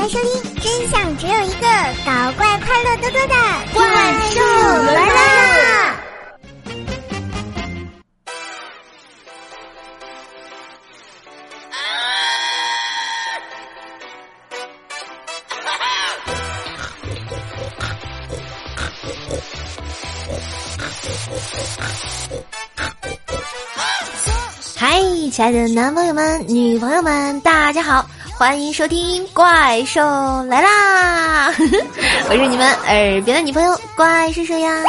来收听，真相只有一个，搞怪快乐多多的怪兽来啦！嗨，亲爱的男朋友们、女朋友们，大家好，欢迎收听《怪兽来啦》，我是你们耳边的女朋友怪兽兽呀。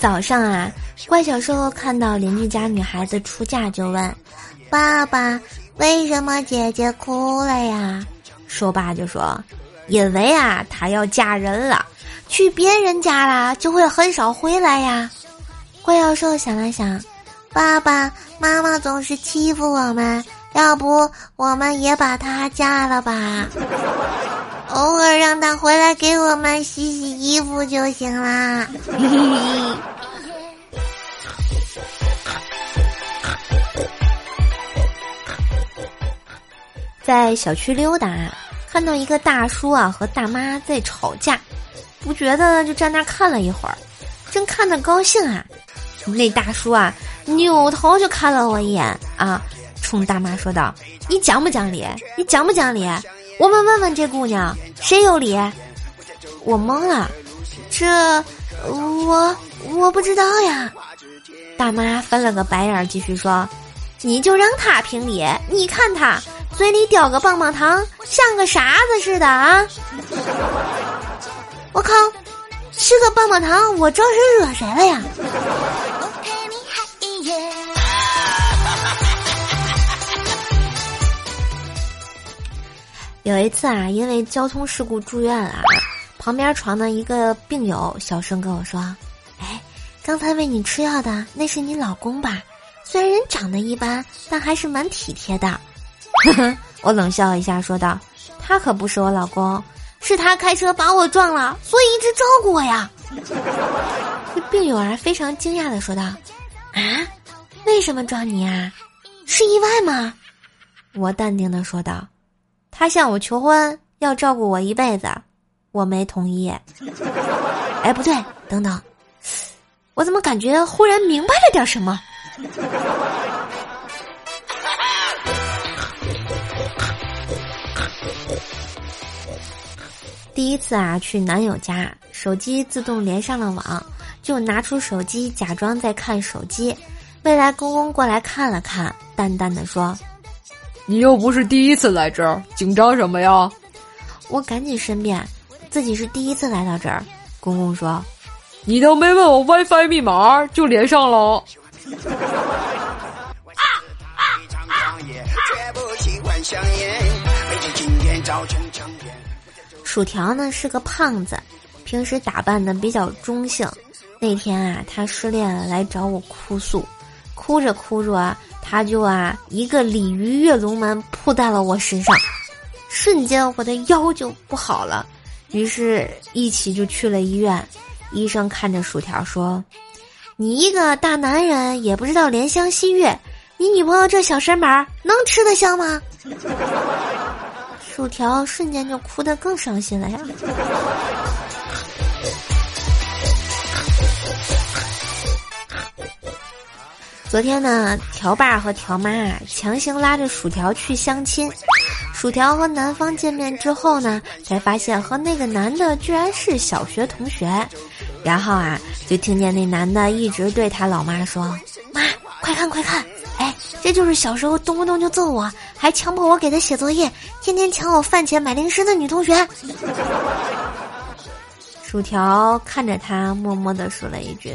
早上啊，怪小兽看到邻居家女孩子出嫁，就问：“爸爸，为什么姐姐哭了呀？”说爸就说：“因为啊，她要嫁人了。”去别人家啦，就会很少回来呀。怪小兽想了想，爸爸妈妈总是欺负我们，要不我们也把她嫁了吧？偶尔让她回来给我们洗洗衣服就行啦。在小区溜达，看到一个大叔啊和大妈在吵架。不觉得就站那看了一会儿，正看得高兴啊，那大叔啊扭头就看了我一眼啊，冲大妈说道：“你讲不讲理？你讲不讲理？我们问问这姑娘谁有理？”我懵了，这我我不知道呀。大妈翻了个白眼，继续说：“你就让他评理，你看他嘴里叼个棒棒糖，像个傻子似的啊。”我靠，吃个棒棒糖，我招谁惹谁了呀？有一次啊，因为交通事故住院了，旁边床的一个病友小声跟我说：“哎，刚才喂你吃药的那是你老公吧？虽然人长得一般，但还是蛮体贴的。”我冷笑一下说道：“他可不是我老公。”是他开车把我撞了，所以一直照顾我呀。这 病友啊非常惊讶的说道：“啊，为什么撞你啊？是意外吗？”我淡定的说道：“他向我求婚，要照顾我一辈子，我没同意。”哎，不对，等等，我怎么感觉忽然明白了点什么？第一次啊，去男友家，手机自动连上了网，就拿出手机假装在看手机。未来公公过来看了看，淡淡的说：“你又不是第一次来这儿，紧张什么呀？”我赶紧申辩，自己是第一次来到这儿。公公说：“你都没问我 WiFi 密码就连上了。”啊啊啊薯条呢是个胖子，平时打扮的比较中性。那天啊，他失恋了，来找我哭诉，哭着哭着啊，他就啊一个鲤鱼跃龙门扑在了我身上，瞬间我的腰就不好了，于是一起就去了医院。医生看着薯条说：“你一个大男人也不知道怜香惜玉，你女朋友这小身板能吃得消吗？” 薯条瞬间就哭得更伤心了呀！昨天呢，条爸和条妈啊强行拉着薯条去相亲。薯条和男方见面之后呢，才发现和那个男的居然是小学同学。然后啊，就听见那男的一直对他老妈说：“妈，快看快看！”哎，这就是小时候动不动就揍我，还强迫我给他写作业，天天抢我饭钱买零食的女同学。薯条看着他，默默的说了一句：“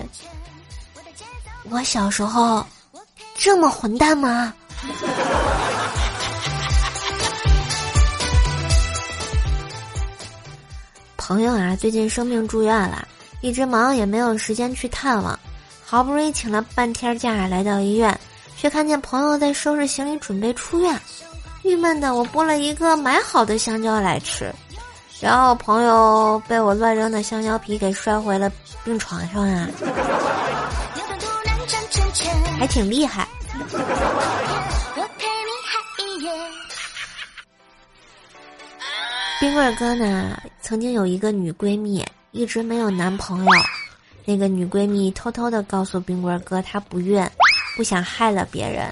我小时候这么混蛋吗？”朋友啊，最近生病住院了，一直忙也没有时间去探望，好不容易请了半天假来到医院。却看见朋友在收拾行李准备出院，郁闷的我剥了一个买好的香蕉来吃，然后朋友被我乱扔的香蕉皮给摔回了病床上啊！哎还挺厉害。冰棍儿哥呢，曾经有一个女闺蜜，一直没有男朋友。那个女闺蜜偷偷的告诉冰棍儿哥，她不孕，不想害了别人。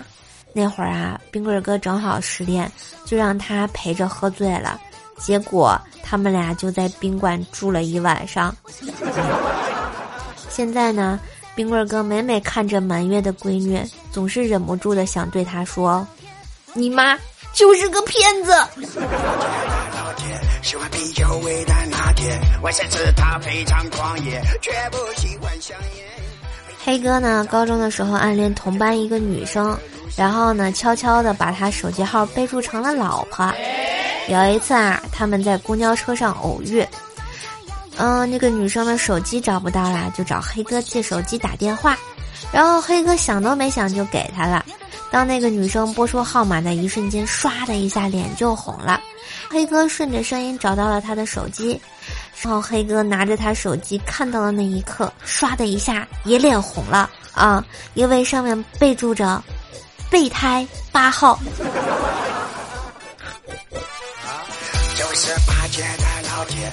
那会儿啊，冰棍儿哥正好失恋，就让她陪着喝醉了。结果他们俩就在宾馆住了一晚上。现在呢，冰棍儿哥每每看着满月的闺女，总是忍不住的想对她说：“你妈就是个骗子。”黑哥呢，高中的时候暗恋同班一个女生，然后呢，悄悄的把她手机号备注成了老婆。有一次啊，他们在公交车上偶遇，嗯，那个女生的手机找不到了，就找黑哥借手机打电话，然后黑哥想都没想就给她了。当那个女生拨出号码的一瞬间，唰的一下脸就红了。黑哥顺着声音找到了她的手机，然后黑哥拿着她手机看到的那一刻，唰的一下也脸红了啊，因为上面备注着“备胎八号”。就是八戒的老铁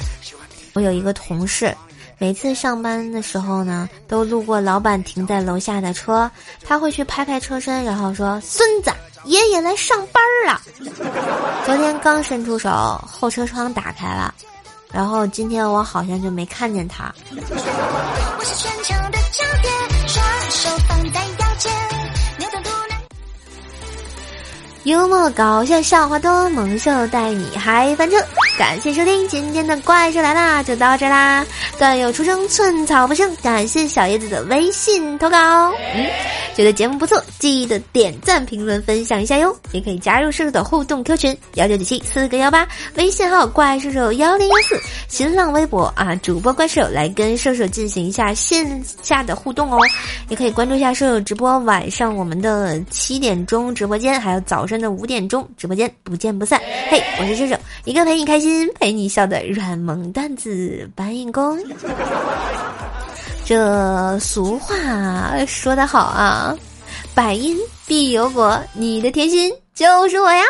我有一个同事。每次上班的时候呢，都路过老板停在楼下的车，他会去拍拍车身，然后说：“孙子，爷爷来上班了。”昨天刚伸出手，后车窗打开了，然后今天我好像就没看见他。幽默搞笑笑话多，猛兽带你嗨翻车。感谢收听今天的怪兽来啦，就到这啦。段友出生，寸草不生。感谢小叶子的微信投稿。嗯，觉得节目不错，记得点赞、评论、分享一下哟。也可以加入射手的互动 Q 群幺九九七四个幺八，微信号怪兽手幺零幺四，新浪微博啊主播怪兽来跟射手进行一下线下的互动哦。也可以关注一下射手直播，晚上我们的七点钟直播间，还有早上的五点钟直播间，不见不散。嘿，我是射手，一个陪你开心。陪你笑的软萌段子搬运工，这俗话说得好啊，百因必有果，你的甜心就是我呀。